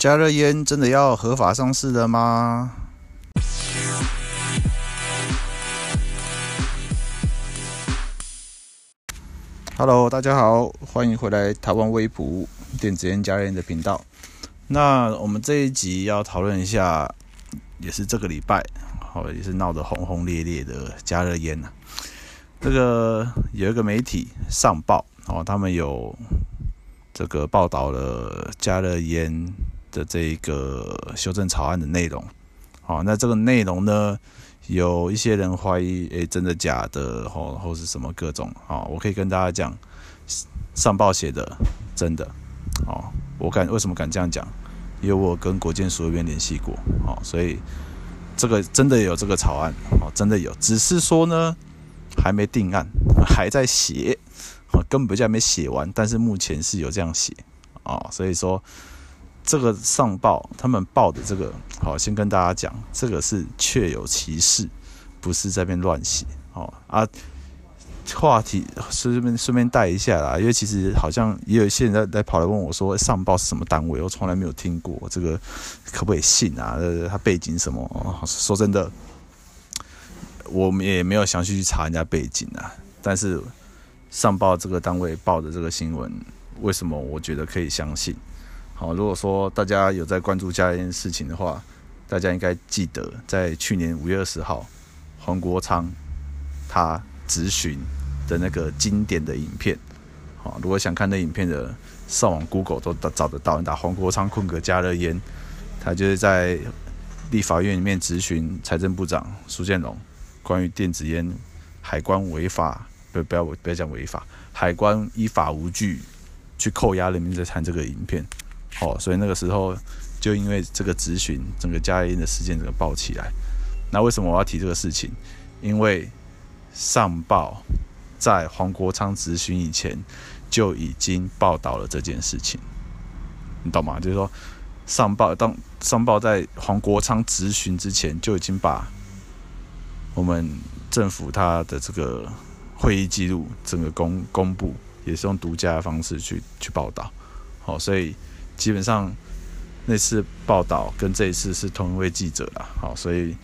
加热烟真的要合法上市了吗？Hello，大家好，欢迎回来台湾微普电子烟加热烟的频道。那我们这一集要讨论一下，也是这个礼拜，好，也是闹得轰轰烈烈的加热烟呐。这个有一个媒体上报，哦，他们有这个报道了加热烟。的这一个修正草案的内容，好，那这个内容呢，有一些人怀疑，诶，真的假的，或或是什么各种，好，我可以跟大家讲，上报写的真的，好，我敢为什么敢这样讲？因为我跟国建署那边联系过，好，所以这个真的有这个草案，好，真的有，只是说呢，还没定案，还在写，哦根本就还没写完，但是目前是有这样写，哦，所以说。这个上报他们报的这个，好，先跟大家讲，这个是确有其事，不是在边乱写，哦啊，话题顺便顺便带一下啦，因为其实好像也有一些人在在跑来问我说，上报是什么单位？我从来没有听过这个，可不可以信啊？他背景什么？说真的，我们也没有详细去查人家背景啊。但是上报这个单位报的这个新闻，为什么我觉得可以相信？好，如果说大家有在关注加热烟事情的话，大家应该记得在去年五月二十号，黄国昌他质询的那个经典的影片。好，如果想看那影片的，上网 Google 都找得到。你打黄国昌空格加热烟，他就是在立法院里面质询财政部长苏建荣，关于电子烟海关违法，不不要不要讲违法，海关依法无据去扣押人民在产这个影片。哦，所以那个时候就因为这个质询，整个加热烟的事件整个爆起来。那为什么我要提这个事情？因为上报在黄国昌质询以前就已经报道了这件事情，你懂吗？就是说上报当上报在黄国昌质询之前就已经把我们政府他的这个会议记录整个公公布，也是用独家的方式去去报道。好，所以。基本上那次报道跟这一次是同一位记者啦，好，所以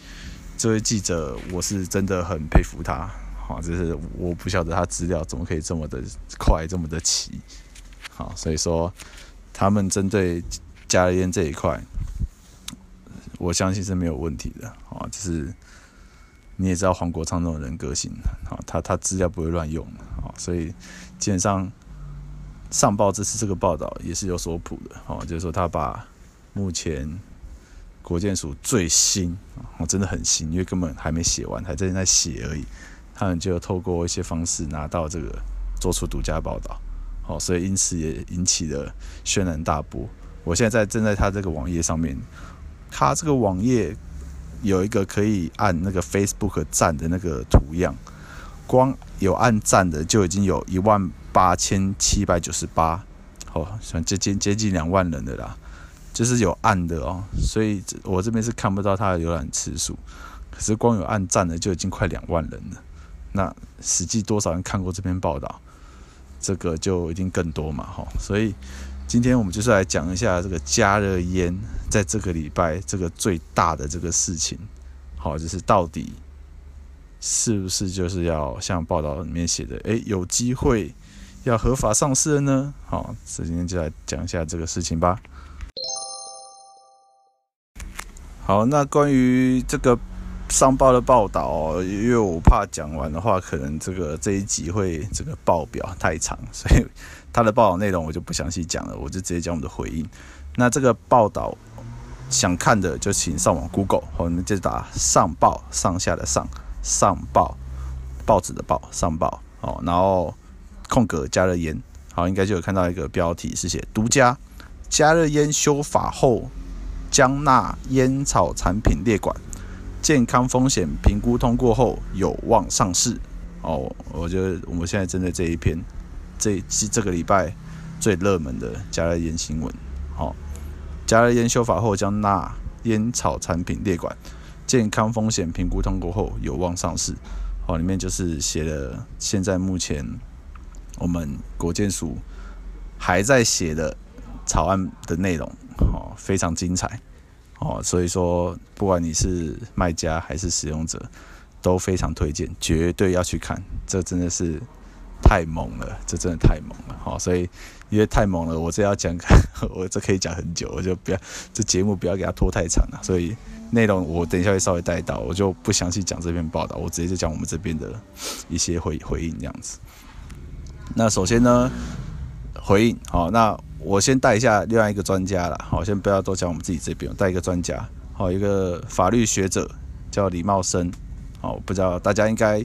这位记者我是真的很佩服他，好，就是我不晓得他资料怎么可以这么的快，这么的齐，好，所以说他们针对加热烟这一块，我相信是没有问题的，啊，就是你也知道黄国昌这种人个性，啊，他他资料不会乱用，啊，所以基本上。上报这次这个报道也是有所谱的，哦，就是说他把目前国建署最新，哦，真的很新，因为根本还没写完，还在在写而已，他们就透过一些方式拿到这个，做出独家报道，哦，所以因此也引起了轩然大波。我现在在正在他这个网页上面，他这个网页有一个可以按那个 Facebook 赞的那个图样，光有按赞的就已经有一万。八千七百九十八，哦，像接近接近两万人的啦，就是有按的哦，所以我这边是看不到他的浏览次数，可是光有按赞的就已经快两万人了，那实际多少人看过这篇报道，这个就一定更多嘛，哈，所以今天我们就是来讲一下这个加热烟在这个礼拜这个最大的这个事情，好，就是到底是不是就是要像报道里面写的，诶，有机会。要合法上市了呢？好，所以今天就来讲一下这个事情吧。好，那关于这个上报的报道，因为我怕讲完的话，可能这个这一集会这个报表太长，所以他的报道内容我就不详细讲了，我就直接讲我们的回应。那这个报道想看的就请上网 Google，好我们就打上报，上下的上，上报，报纸的报，上报，哦，然后。空格加热烟，好，应该就有看到一个标题是写独家加热烟修法后将纳烟草产品列管，健康风险评估通过后有望上市。哦，我觉得我们现在针对这一篇，这是这个礼拜最热门的加热烟新闻。好，加热烟修法后将纳烟草产品列管，健康风险评估通过后有望上市。好，里面就是写了现在目前。我们国建署还在写的草案的内容，哦，非常精彩哦。所以说，不管你是卖家还是使用者，都非常推荐，绝对要去看。这真的是太猛了，这真的太猛了。好，所以因为太猛了，我这要讲，我这可以讲很久，我就不要这节目不要给它拖太长了。所以内容我等一下会稍微带到，我就不详细讲这篇报道，我直接就讲我们这边的一些回回应这样子。那首先呢，回应好，那我先带一下另外一个专家了。好，先不要多讲我们自己这边，带一个专家，好，一个法律学者叫李茂生。哦，不知道大家应该，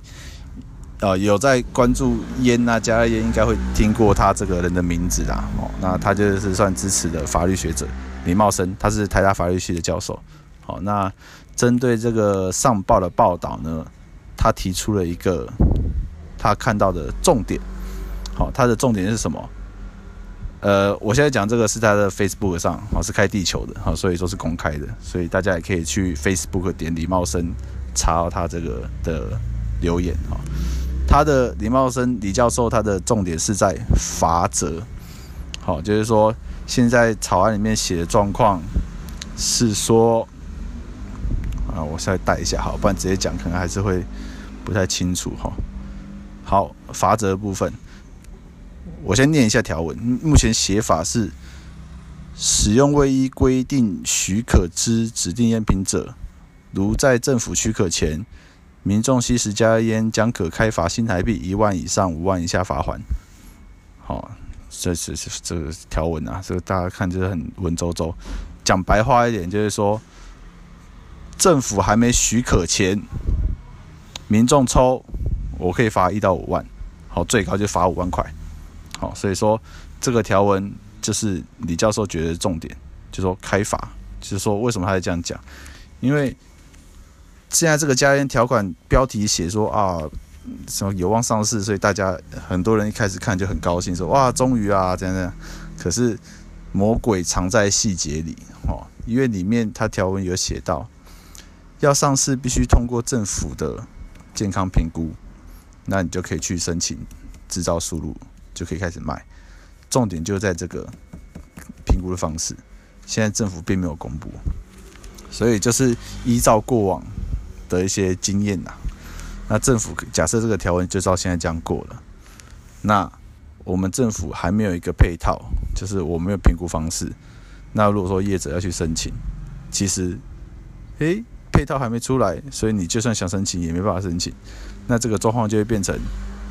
呃，有在关注烟啊，加烟应该会听过他这个人的名字啦。哦，那他就是算支持的法律学者李茂生，他是台大法律系的教授。好，那针对这个上报的报道呢，他提出了一个他看到的重点。好，他的重点是什么？呃，我现在讲这个是他的 Facebook 上，哦，是开地球的，好，所以说是公开的，所以大家也可以去 Facebook 点李茂生。查到他这个的留言哈，他的李茂生李教授，他的重点是在罚则，好，就是说现在草案里面写的状况是说，啊，我再带一下，好，不然直接讲可能还是会不太清楚哈。好，罚则部分，我先念一下条文，目前写法是使用未依规定许可之指定烟品者。如在政府许可前，民众吸食加烟，将可开罚新台币一万以上五万以下罚锾。好，这是这个条文啊，这个大家看就是很文绉绉。讲白话一点，就是说，政府还没许可前，民众抽，我可以罚一到五万，好，最高就罚五万块。好，所以说这个条文就是李教授觉得重点，就说开罚，就是说为什么他会这样讲，因为。现在这个加烟条款标题写说啊，什么有望上市，所以大家很多人一开始看就很高兴，说哇，终于啊，这样这样。可是魔鬼藏在细节里哦，因为里面它条文有写到，要上市必须通过政府的健康评估，那你就可以去申请制造输入，就可以开始卖。重点就在这个评估的方式，现在政府并没有公布，所以就是依照过往。的一些经验呐，那政府假设这个条文就照现在这样过了，那我们政府还没有一个配套，就是我没有评估方式。那如果说业者要去申请，其实，诶，配套还没出来，所以你就算想申请也没办法申请。那这个状况就会变成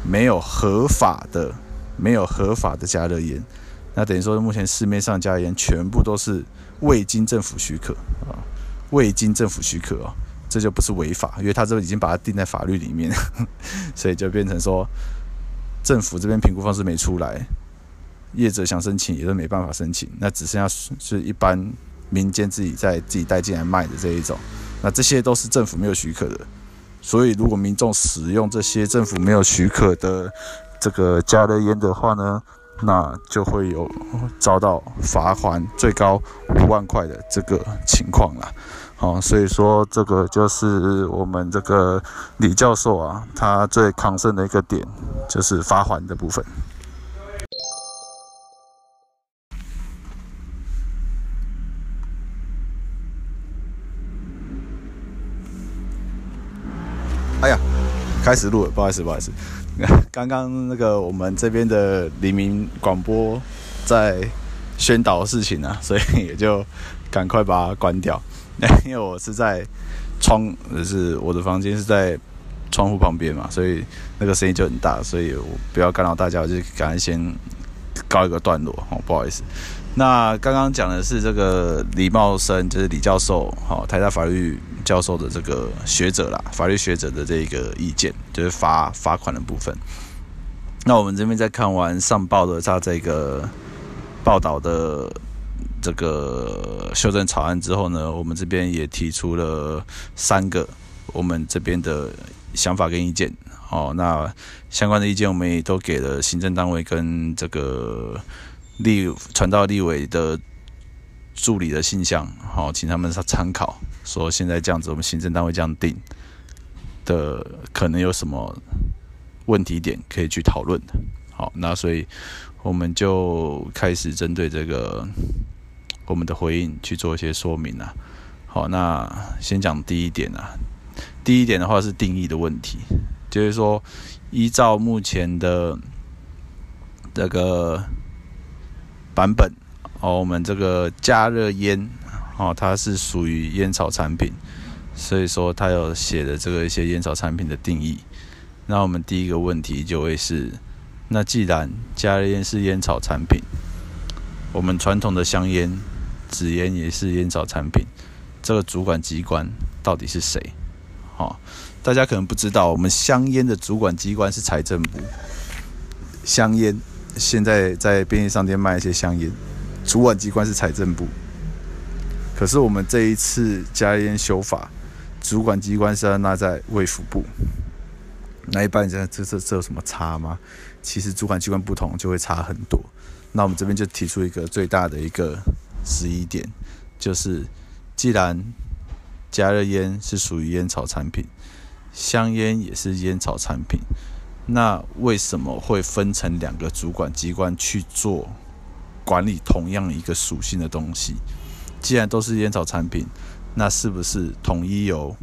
没有合法的、没有合法的加热烟。那等于说，目前市面上加热烟全部都是未经政府许可啊，未经政府许可哦。这就不是违法，因为他这已经把它定在法律里面，所以就变成说，政府这边评估方式没出来，业者想申请也都没办法申请，那只剩下是一般民间自己在自己带进来卖的这一种，那这些都是政府没有许可的，所以如果民众使用这些政府没有许可的这个加了烟的话呢，那就会有遭到罚款最高五万块的这个情况了。好，所以说这个就是我们这个李教授啊，他最抗胜的一个点，就是罚款的部分。哎呀，开始录了，不好意思，不好意思，刚刚那个我们这边的黎明广播在宣导事情啊，所以也就赶快把它关掉。因为我是在窗，就是我的房间是在窗户旁边嘛，所以那个声音就很大，所以我不要干扰大家，我就赶快先告一个段落，哦，不好意思。那刚刚讲的是这个李茂生，就是李教授，好，台大法律教授的这个学者啦，法律学者的这个意见，就是罚罚款的部分。那我们这边在看完上报的他这个报道的。这个修正草案之后呢，我们这边也提出了三个我们这边的想法跟意见。哦，那相关的意见我们也都给了行政单位跟这个立传到立委的助理的信箱，好，请他们参考。说现在这样子，我们行政单位这样定的，可能有什么问题点可以去讨论的。好，那所以我们就开始针对这个。我们的回应去做一些说明啊。好，那先讲第一点啊。第一点的话是定义的问题，就是说依照目前的这个版本哦，我们这个加热烟哦，它是属于烟草产品，所以说它有写的这个一些烟草产品的定义。那我们第一个问题就会是，那既然加热烟是烟草产品，我们传统的香烟、纸烟也是烟草产品，这个主管机关到底是谁？哦，大家可能不知道，我们香烟的主管机关是财政部。香烟现在在便利商店卖一些香烟，主管机关是财政部。可是我们这一次加烟修法，主管机关是要纳在卫福部。那一般人这这这有什么差吗？其实主管机关不同就会差很多。那我们这边就提出一个最大的一个质疑点，就是既然加热烟是属于烟草产品，香烟也是烟草产品，那为什么会分成两个主管机关去做管理同样一个属性的东西？既然都是烟草产品，那是不是统一由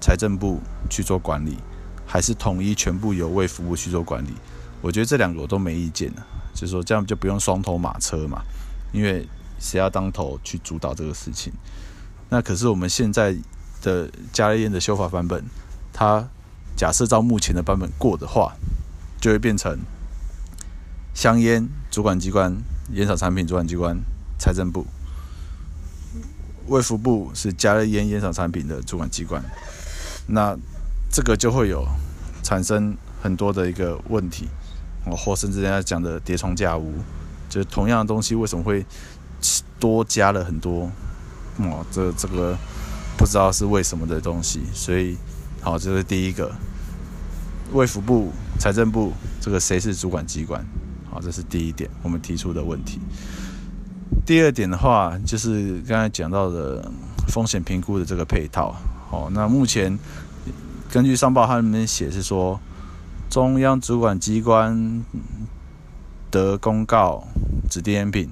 财政部去做管理，还是统一全部由卫福部去做管理？我觉得这两个我都没意见，就是说这样就不用双头马车嘛，因为谁要当头去主导这个事情？那可是我们现在的加热烟的修法版本，它假设照目前的版本过的话，就会变成香烟主管机关、烟草产品主管机关财政部，卫福部是加热烟烟草产品的主管机关。那这个就会有产生很多的一个问题，哦，或甚至人家讲的叠床架屋，就是同样的东西为什么会多加了很多？哦，这这个不知道是为什么的东西，所以好，这是第一个，卫福部、财政部，这个谁是主管机关？好，这是第一点我们提出的问题。第二点的话，就是刚才讲到的风险评估的这个配套。好，那目前根据商报它里面写是说，中央主管机关得公告指定烟品。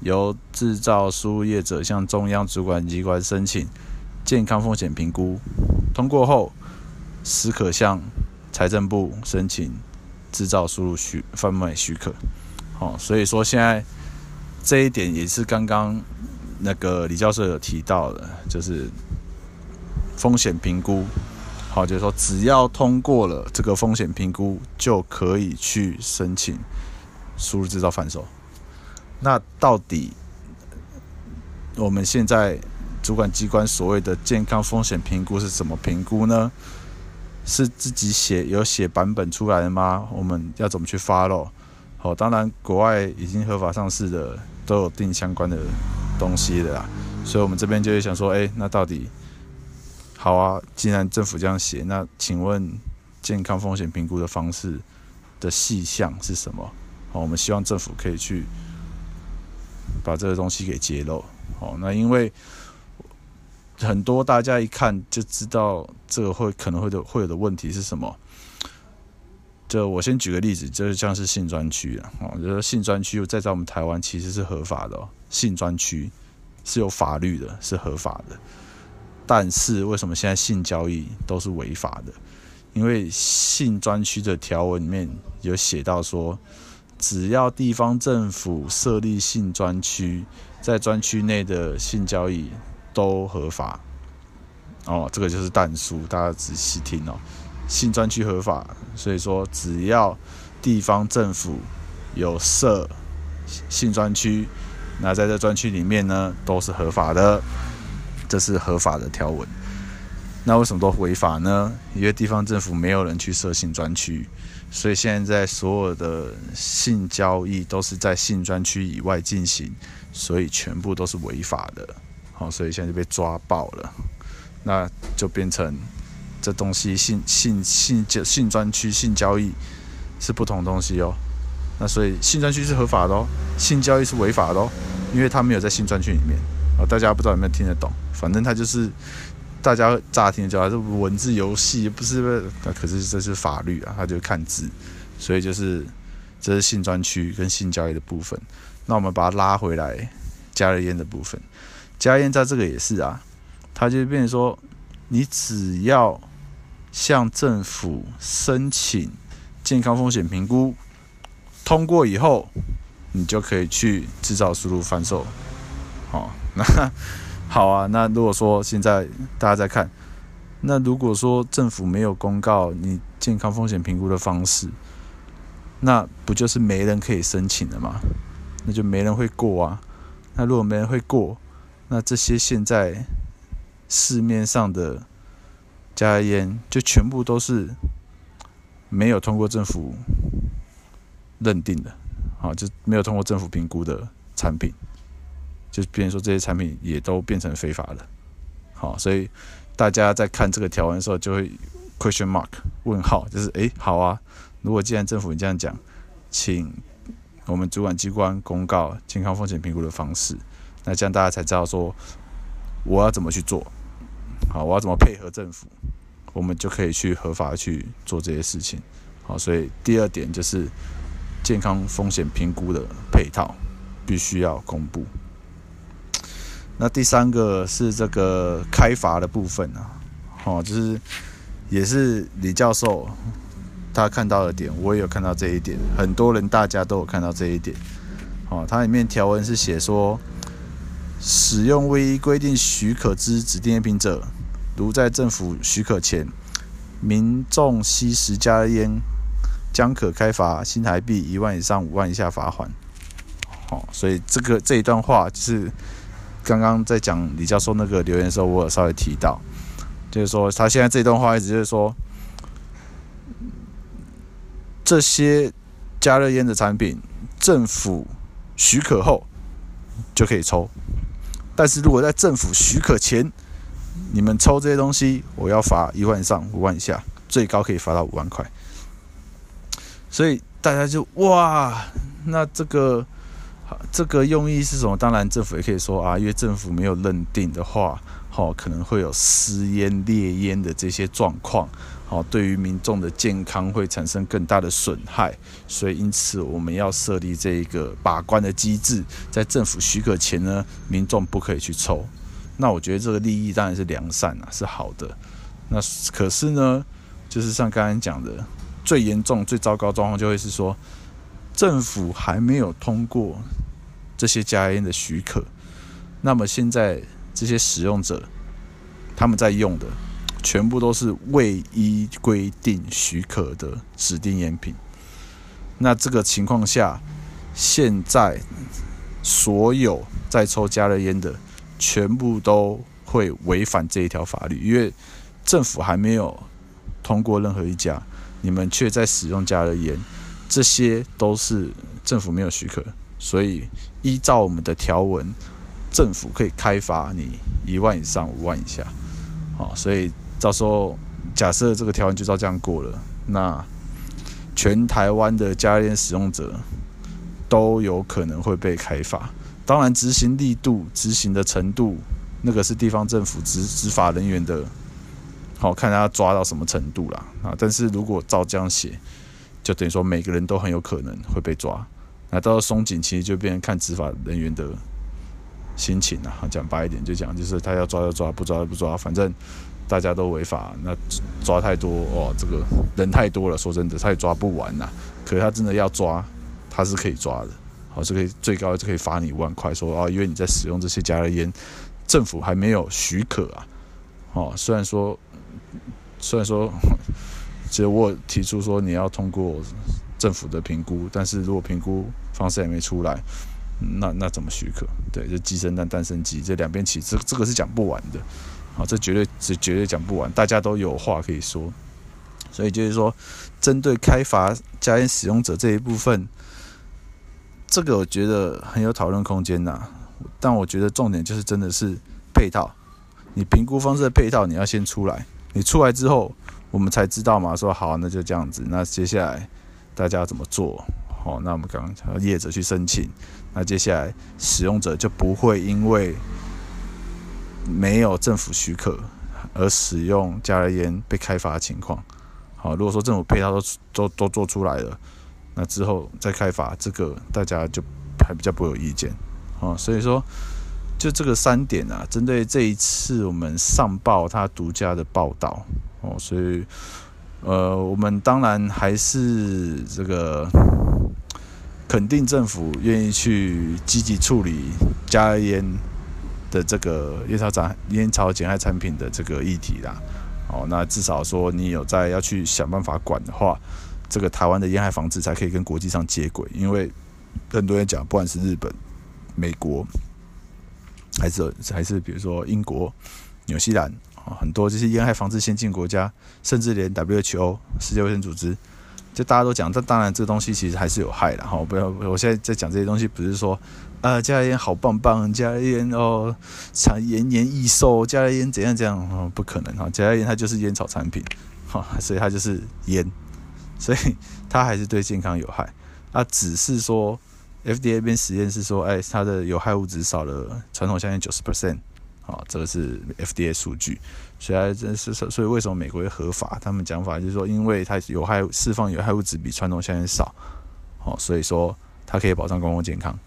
由制造输入业者向中央主管机关申请健康风险评估，通过后，时可向财政部申请制造输入许贩卖许可。好，所以说现在这一点也是刚刚那个李教授有提到的，就是风险评估。好，就是说只要通过了这个风险评估，就可以去申请输入制造贩售。那到底我们现在主管机关所谓的健康风险评估是怎么评估呢？是自己写有写版本出来的吗？我们要怎么去 follow？好，当然国外已经合法上市的都有定相关的东西的啦，所以我们这边就会想说，哎，那到底好啊？既然政府这样写，那请问健康风险评估的方式的细项是什么？好，我们希望政府可以去。把这个东西给揭露，哦，那因为很多大家一看就知道这个会可能会的会有的问题是什么。就我先举个例子，就是像是性专区啊，哦，就是性专区在在我们台湾其实是合法的哦，性专区是有法律的，是合法的。但是为什么现在性交易都是违法的？因为性专区的条文里面有写到说。只要地方政府设立性专区，在专区内的性交易都合法。哦，这个就是但书，大家仔细听哦。性专区合法，所以说只要地方政府有设性专区，那在这专区里面呢，都是合法的，这是合法的条文。那为什么都违法呢？因为地方政府没有人去设性专区。所以现在所有的性交易都是在性专区以外进行，所以全部都是违法的。好，所以现在就被抓爆了，那就变成这东西性性性交性专区性交易是不同东西哦。那所以性专区是合法的哦，性交易是违法的哦，因为它没有在性专区里面。啊，大家不知道有没有听得懂？反正它就是。大家乍听就啊，这文字游戏不是？那可是这是法律啊，他就看字，所以就是这是性专区跟性交易的部分。那我们把它拉回来加热烟的部分，家宴在这个也是啊，他就变成说，你只要向政府申请健康风险评估，通过以后，你就可以去制造、输入、贩售。好，那好啊，那如果说现在大家在看，那如果说政府没有公告你健康风险评估的方式，那不就是没人可以申请了吗？那就没人会过啊。那如果没人会过，那这些现在市面上的加烟就全部都是没有通过政府认定的，啊，就没有通过政府评估的产品，就变成说这些产品也都变成非法了。好，所以大家在看这个条文的时候，就会 question mark 问号，就是诶，好啊，如果既然政府你这样讲，请。我们主管机关公告健康风险评估的方式，那这样大家才知道说我要怎么去做，好，我要怎么配合政府，我们就可以去合法去做这些事情。好，所以第二点就是健康风险评估的配套必须要公布。那第三个是这个开罚的部分啊，好，就是也是李教授。他看到的点，我也有看到这一点。很多人大家都有看到这一点。哦，它里面条文是写说，使用未依规定许可之指定烟品者，如在政府许可前，民众吸食加烟，将可开罚新台币一万以上五万以下罚锾。好，所以这个这一段话就是刚刚在讲李教授那个留言的时候，我有稍微提到，就是说他现在这段话意思就是说。这些加热烟的产品，政府许可后就可以抽，但是如果在政府许可前，你们抽这些东西，我要罚一万以上五万以下，最高可以罚到五万块。所以大家就哇，那这个这个用意是什么？当然政府也可以说啊，因为政府没有认定的话，好，可能会有私烟烈烟的这些状况。哦，对于民众的健康会产生更大的损害，所以因此我们要设立这一个把关的机制，在政府许可前呢，民众不可以去抽。那我觉得这个利益当然是良善啊，是好的。那可是呢，就是像刚刚讲的，最严重、最糟糕状况就会是说，政府还没有通过这些加烟的许可，那么现在这些使用者他们在用的。全部都是未依规定许可的指定烟品。那这个情况下，现在所有在抽加热烟的，全部都会违反这一条法律，因为政府还没有通过任何一家，你们却在使用加热烟，这些都是政府没有许可，所以依照我们的条文，政府可以开罚你一万以上五万以下。好，所以。到时候，假设这个条文就照这样过了，那全台湾的家电使用者都有可能会被开罚。当然，执行力度、执行的程度，那个是地方政府执执法人员的，好看他抓到什么程度啦。啊。但是如果照这样写，就等于说每个人都很有可能会被抓。那到时候松紧，其实就变成看执法人员的心情啦。讲白一点，就讲就是他要抓就抓，不抓就不抓，反正。大家都违法，那抓太多哦，这个人太多了，说真的，他也抓不完呐、可是他真的要抓，他是可以抓的，好，是可以最高就可以罚你一万块。说啊，因为你在使用这些加热烟，政府还没有许可啊。哦，虽然说，虽然说，其实我提出说你要通过政府的评估，但是如果评估方式还没出来，那那怎么许可？对，就鸡生蛋，蛋生鸡，这两边起，这这个是讲不完的。好，这绝对是绝对讲不完，大家都有话可以说，所以就是说，针对开发加烟使用者这一部分，这个我觉得很有讨论空间呐。但我觉得重点就是真的是配套，你评估方式的配套你要先出来，你出来之后，我们才知道嘛。说好，那就这样子，那接下来大家要怎么做？好，那我们刚刚业者去申请，那接下来使用者就不会因为。没有政府许可而使用加热烟被开发的情况，好，如果说政府配套都都都做出来了，那之后再开发，这个大家就还比较不会有意见，啊，所以说就这个三点啊，针对这一次我们上报它独家的报道。哦，所以呃，我们当然还是这个肯定政府愿意去积极处理加热烟的这个烟草产烟草减害产品的这个议题啦。哦，那至少说你有在要去想办法管的话，这个台湾的烟害防治才可以跟国际上接轨，因为很多人讲，不管是日本、美国。还是还是比如说英国、纽西兰啊，很多这些烟害防治先进国家，甚至连 WHO 世界卫生组织，就大家都讲，这当然这东西其实还是有害的哈。不要，我现在在讲这些东西，不是说啊加热烟好棒棒，加热烟哦产延年益寿，加了烟怎样怎样哦，不可能哈，加热烟它就是烟草产品哈，所以它就是烟，所以它还是对健康有害。它只是说。FDA 边实验是说，哎，它的有害物质少了传统香烟九十 percent，啊，这个是 FDA 数据，所以这是所以为什么美国会合法？他们讲法就是说，因为它有害释放有害物质比传统香烟少，好，所以说它可以保障公共健康，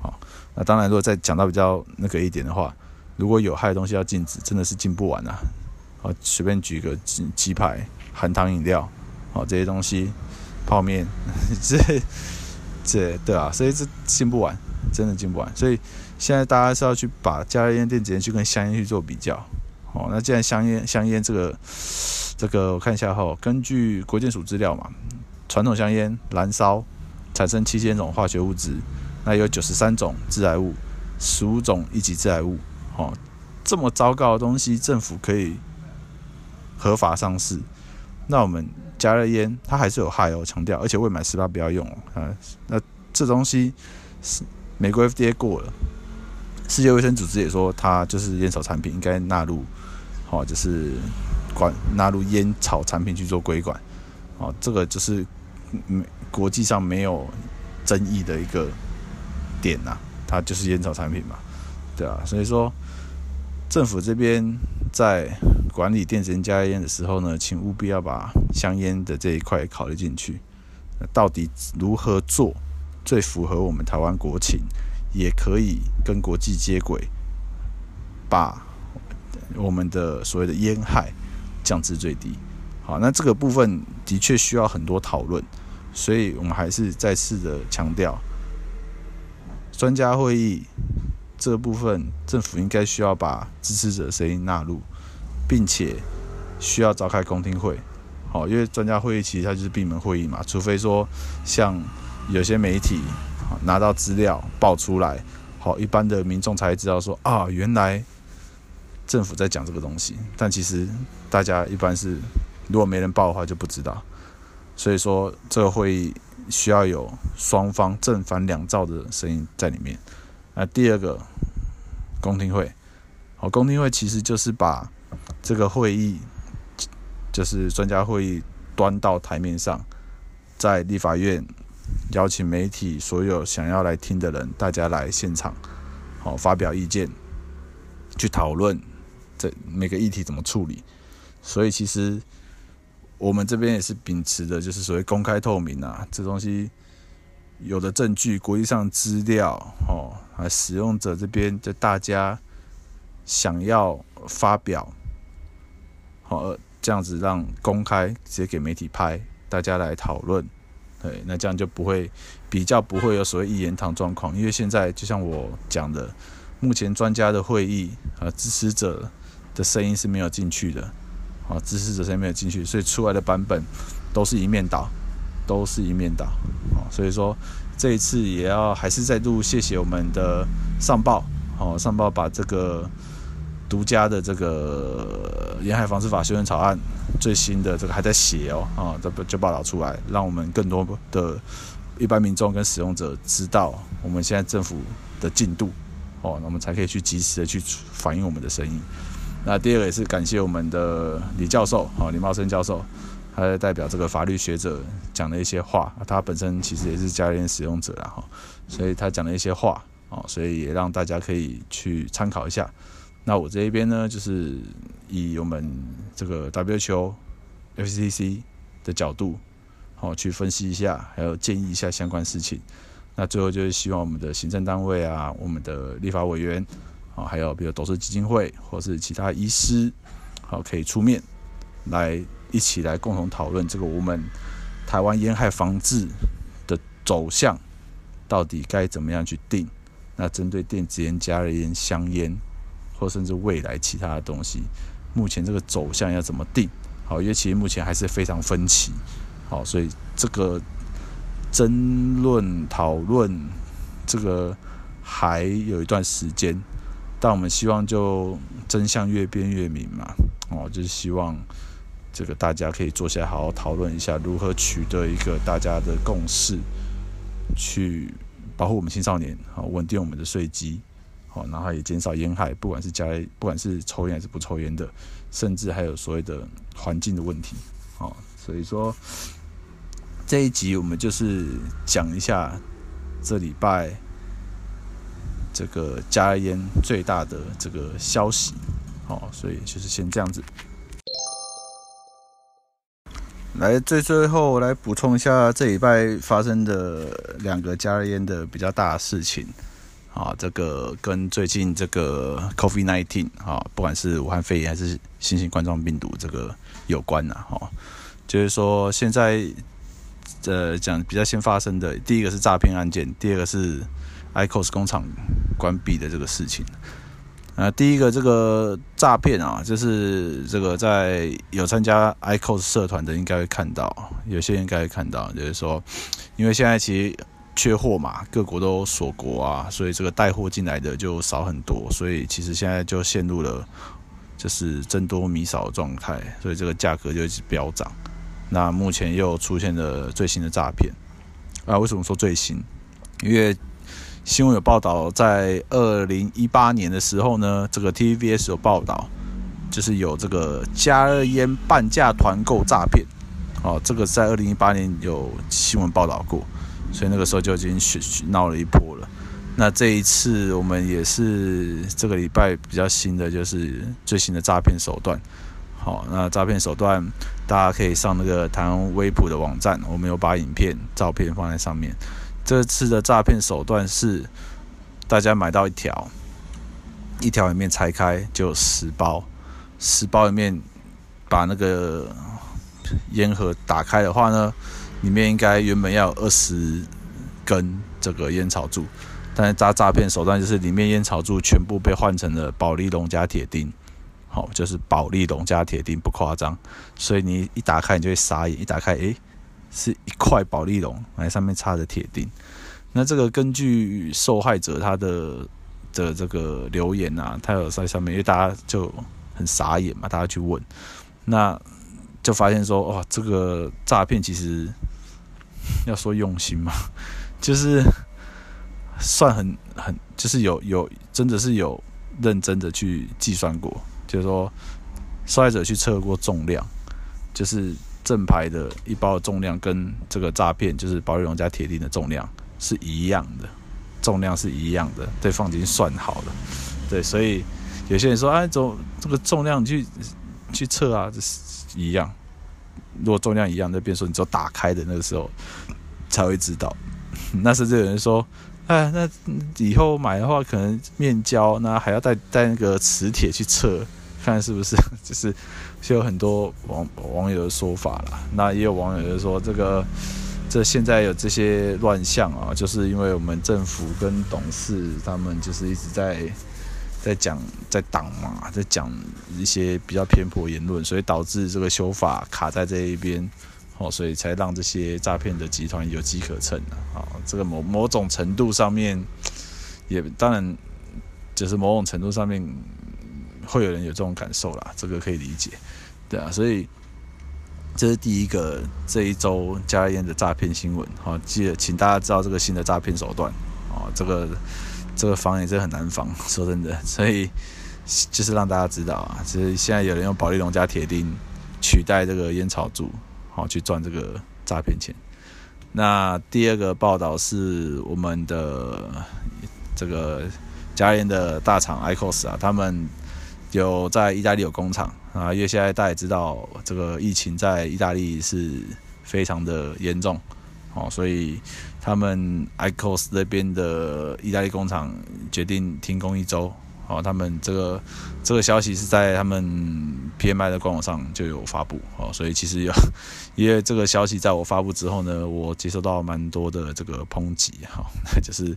好，那当然如果再讲到比较那个一点的话，如果有害的东西要禁止，真的是禁不完啊，好，随便举个鸡鸡排、含糖饮料，好，这些东西，泡面，这。这对啊，所以这禁不完，真的禁不完。所以现在大家是要去把加烟、电子烟去跟香烟去做比较。哦，那既然香烟、香烟这个这个，我看一下哈，根据国健署资料嘛，传统香烟燃烧产生七千种化学物质，那有九十三种致癌物，十五种一级致癌物。哦，这么糟糕的东西，政府可以合法上市，那我们。加热烟它还是有害哦，强调，而且未满十八不要用啊。那这东西是美国 FDA 过了，世界卫生组织也说它就是烟草产品，应该纳入，好，就是管纳入烟草产品去做规管，哦，这个就是嗯国际上没有争议的一个点呐，它就是烟草产品嘛，对啊，所以说政府这边在。管理电子烟、加烟的时候呢，请务必要把香烟的这一块考虑进去。那到底如何做最符合我们台湾国情，也可以跟国际接轨，把我们的所谓的烟害降至最低。好，那这个部分的确需要很多讨论，所以我们还是再次的强调，专家会议这部分，政府应该需要把支持者声音纳入。并且需要召开公听会，好，因为专家会议其实它就是闭门会议嘛，除非说像有些媒体拿到资料爆出来，好，一般的民众才知道说啊，原来政府在讲这个东西，但其实大家一般是如果没人报的话就不知道，所以说这个会议需要有双方正反两造的声音在里面。那第二个公听会，好，公听会其实就是把这个会议就是专家会议端到台面上，在立法院邀请媒体所有想要来听的人，大家来现场，好发表意见，去讨论这每个议题怎么处理。所以其实我们这边也是秉持的，就是所谓公开透明啊，这东西有的证据、国际上资料，哦，啊，使用者这边就大家想要发表。好，这样子让公开直接给媒体拍，大家来讨论，对，那这样就不会比较不会有所谓一言堂状况，因为现在就像我讲的，目前专家的会议啊，支持者的声音是没有进去的，啊，支持者声音没有进去，所以出来的版本都是一面倒，都是一面倒，啊，所以说这一次也要还是再度谢谢我们的上报，哦，上报把这个。独家的这个沿海防治法修正草案最新的这个还在写哦，啊，这不就报道出来，让我们更多的一般民众跟使用者知道我们现在政府的进度哦，那我们才可以去及时的去反映我们的声音。那第二个也是感谢我们的李教授啊，李茂生教授，他在代表这个法律学者讲了一些话，他本身其实也是家电使用者啦哈，所以他讲了一些话哦，所以也让大家可以去参考一下。那我这一边呢，就是以我们这个 WHO、FCC 的角度，好去分析一下，还有建议一下相关事情。那最后就是希望我们的行政单位啊，我们的立法委员，啊，还有比如斗士基金会或是其他医师，好，可以出面来一起来共同讨论这个我们台湾烟害防治的走向到底该怎么样去定？那针对电子烟、加热烟、香烟，或甚至未来其他的东西，目前这个走向要怎么定？好，因为其实目前还是非常分歧。好，所以这个争论讨论，这个还有一段时间。但我们希望就真相越辩越明嘛，哦，就是希望这个大家可以坐下来好好讨论一下，如何取得一个大家的共识，去保护我们青少年，好，稳定我们的税基，好，然后也减少烟害，不管是加，不管是抽烟还是不抽烟的，甚至还有所谓的环境的问题，好，所以说这一集我们就是讲一下这礼拜。这个加烟最大的这个消息，好，所以就是先这样子。来，最最后来补充一下这礼拜发生的两个加烟的比较大的事情，啊，这个跟最近这个 COVID-19 啊，不管是武汉肺炎还是新型冠状病毒这个有关呐，哈，就是说现在呃讲比较先发生的，第一个是诈骗案件，第二个是。IQOS 工厂关闭的这个事情，啊，第一个这个诈骗啊，就是这个在有参加 IQOS 社团的应该会看到，有些人应该会看到，就是说，因为现在其实缺货嘛，各国都锁国啊，所以这个带货进来的就少很多，所以其实现在就陷入了就是僧多米少的状态，所以这个价格就一直飙涨。那目前又出现了最新的诈骗啊，为什么说最新？因为新闻有报道，在二零一八年的时候呢，这个 TVBS 有报道，就是有这个加热烟半价团购诈骗，哦，这个在二零一八年有新闻报道过，所以那个时候就已经闹了一波了。那这一次我们也是这个礼拜比较新的，就是最新的诈骗手段。好，那诈骗手段大家可以上那个台湾微普的网站，我们有把影片、照片放在上面。这次的诈骗手段是，大家买到一条，一条里面拆开就有十包，十包里面把那个烟盒打开的话呢，里面应该原本要有二十根这个烟草柱，但是诈诈骗手段就是里面烟草柱全部被换成了保利龙加铁钉，好，就是保利龙加铁钉不夸张，所以你一打开你就会傻眼，一打开诶。是一块保丽龙，来上面插着铁钉。那这个根据受害者他的的这个留言啊，他有在上面，因为大家就很傻眼嘛，大家去问，那就发现说，哇，这个诈骗其实要说用心嘛，就是算很很，就是有有真的是有认真的去计算过，就是说受害者去测过重量，就是。正牌的一包的重量跟这个诈骗就是保丽龙加铁钉的重量是一样的，重量是一样的，对方已经算好了，对，所以有些人说，哎，走这个重量去去测啊，这是一样。如果重量一样，那变说你只有打开的那个时候才会知道。那是这个人说，哎，那以后买的话，可能面胶，那还要带带那个磁铁去测。看是不是 就是，是有很多网网友的说法啦。那也有网友就说，这个这现在有这些乱象啊，就是因为我们政府跟董事他们就是一直在在讲在挡嘛，在讲一些比较偏颇言论，所以导致这个修法卡在这一边，哦，所以才让这些诈骗的集团有机可乘啊。这个某某种程度上面，也当然就是某种程度上面。会有人有这种感受啦，这个可以理解，对啊，所以这是第一个这一周加烟的诈骗新闻。好，记得请大家知道这个新的诈骗手段哦，这个这个防也是很难防，说真的，所以就是让大家知道啊，就是现在有人用保利龙加铁钉取代这个烟草柱，好去赚这个诈骗钱。那第二个报道是我们的这个加烟的大厂 icos 啊，他们。有在意大利有工厂啊，因为现在大家也知道，这个疫情在意大利是非常的严重，哦，所以他们 Icos 那边的意大利工厂决定停工一周，哦，他们这个这个消息是在他们 PMI 的官网上就有发布哦，所以其实有 因为这个消息在我发布之后呢，我接收到蛮多的这个抨击哈，就是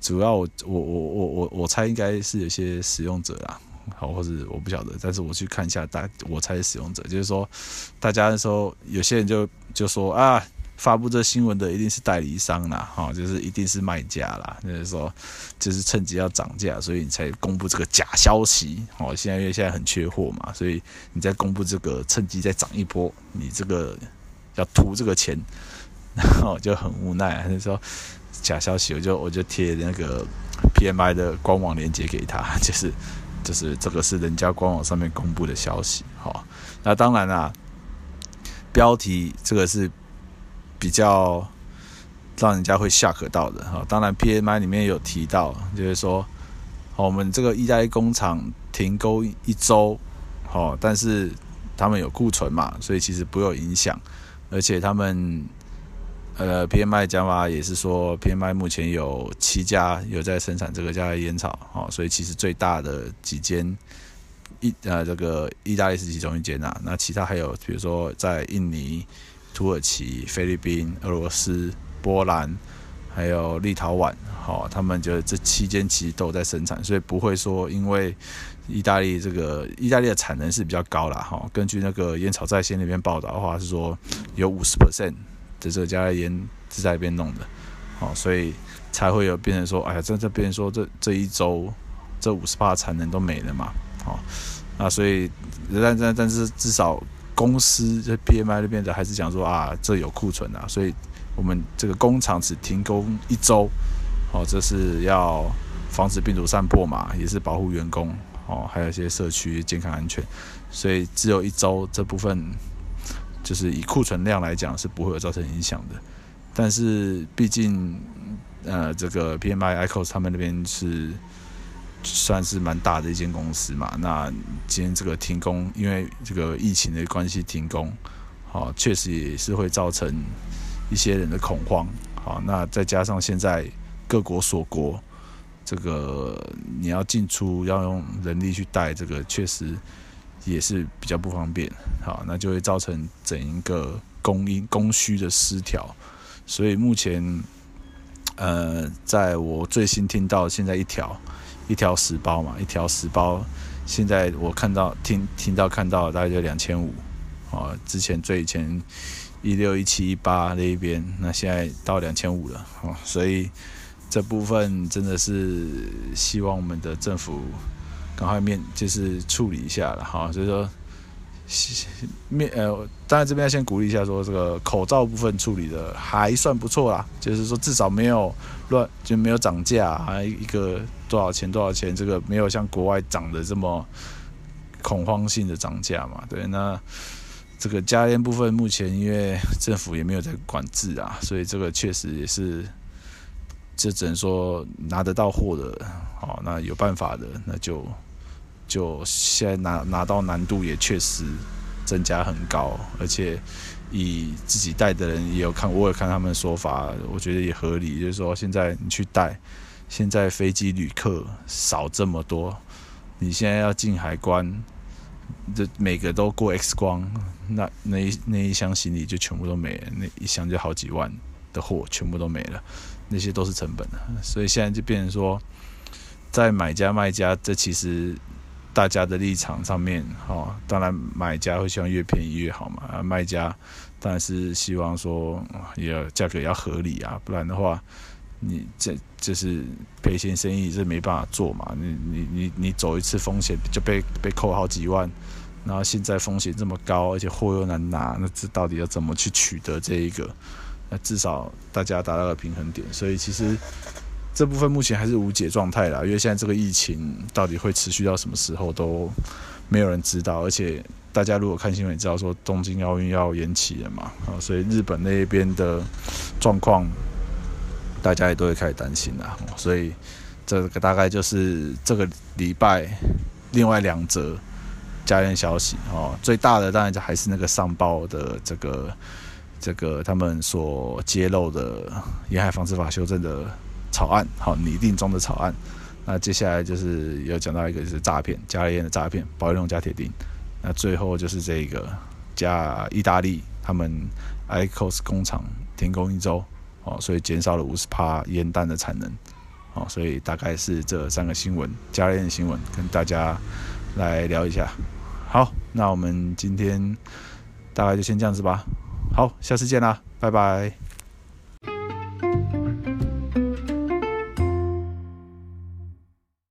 主要我我我我我我猜应该是有些使用者啦，好，或者我不晓得，但是我去看一下大我猜使用者，就是说大家的时候有些人就就说啊。发布这新闻的一定是代理商啦，哈，就是一定是卖家啦，就是说，就是趁机要涨价，所以你才公布这个假消息，哦，现在因为现在很缺货嘛，所以你再公布这个趁机再涨一波，你这个要图这个钱，然后就很无奈，就说假消息，我就我就贴那个 PMI 的官网链接给他，就是就是这个是人家官网上面公布的消息，哈，那当然啦，标题这个是。比较让人家会吓可到的哈，当然 PMI 里面有提到，就是说，我们这个意大利工厂停工一周，好，但是他们有库存嘛，所以其实不有影响，而且他们呃 PMI 讲法也是说，PMI 目前有七家有在生产这个加热烟草，哦，所以其实最大的几间意呃这个意大利是其中一间呐，那其他还有比如说在印尼。土耳其、菲律宾、俄罗斯、波兰，还有立陶宛，好，他们就这七间其实都在生产，所以不会说因为意大利这个意大利的产能是比较高啦，哈。根据那个烟草在线那边报道的话，是说有五十 percent 的这家烟是在那边弄的，好，所以才会有变成说，哎呀，这这变成说这这一周这五十趴产能都没了嘛，好，那所以但但但是至少。公司这 PMI 那边的还是讲说啊，这有库存啊，所以我们这个工厂只停工一周，哦，这是要防止病毒散播嘛，也是保护员工哦，还有一些社区健康安全，所以只有一周这部分，就是以库存量来讲是不会有造成影响的，但是毕竟呃这个 PMI IQOS 他们那边是。算是蛮大的一间公司嘛，那今天这个停工，因为这个疫情的关系停工，好，确实也是会造成一些人的恐慌，好，那再加上现在各国锁国，这个你要进出要用人力去带，这个确实也是比较不方便，好，那就会造成整一个供应供需的失调，所以目前，呃，在我最新听到现在一条。一条十包嘛，一条十包，现在我看到听听到看到大概就两千五，啊，之前最以前一六一七一八那一边，那现在到两千五了，哦，所以这部分真的是希望我们的政府赶快面就是处理一下了，哈，所以说。面呃，当然这边要先鼓励一下，说这个口罩部分处理的还算不错啦，就是说至少没有乱，就没有涨价，还一个多少钱多少钱，这个没有像国外涨的这么恐慌性的涨价嘛。对，那这个家电部分目前因为政府也没有在管制啊，所以这个确实也是，就只能说拿得到货的，好，那有办法的那就。就现在拿拿到难度也确实增加很高，而且以自己带的人也有看，我有看他们的说法，我觉得也合理。就是说，现在你去带，现在飞机旅客少这么多，你现在要进海关，这每个都过 X 光，那那一那一箱行李就全部都没了，那一箱就好几万的货全部都没了，那些都是成本的。所以现在就变成说，在买家卖家，这其实。大家的立场上面，哈，当然买家会希望越便宜越好嘛，啊，卖家当然是希望说也价格要合理啊，不然的话，你这就是赔钱生意，这没办法做嘛。你你你你走一次风险就被被扣好几万，然后现在风险这么高，而且货又难拿，那这到底要怎么去取得这一个？那至少大家达到了平衡点，所以其实。这部分目前还是无解状态啦，因为现在这个疫情到底会持续到什么时候都没有人知道，而且大家如果看新闻也知道说东京奥运要延期了嘛，啊，所以日本那边的状况大家也都会开始担心啦，所以这个大概就是这个礼拜另外两则加烟消息哦，最大的当然就还是那个上报的这个这个他们所揭露的《沿海防治法》修正的。草案好拟定中的草案，那接下来就是有讲到一个就是诈骗，加热烟的诈骗，保丽龙加铁钉。那最后就是这个加意大利他们 icos 工厂停工一周，哦，所以减少了五十趴烟弹的产能，哦，所以大概是这三个新闻，加热烟的新闻跟大家来聊一下。好，那我们今天大概就先这样子吧。好，下次见啦，拜拜。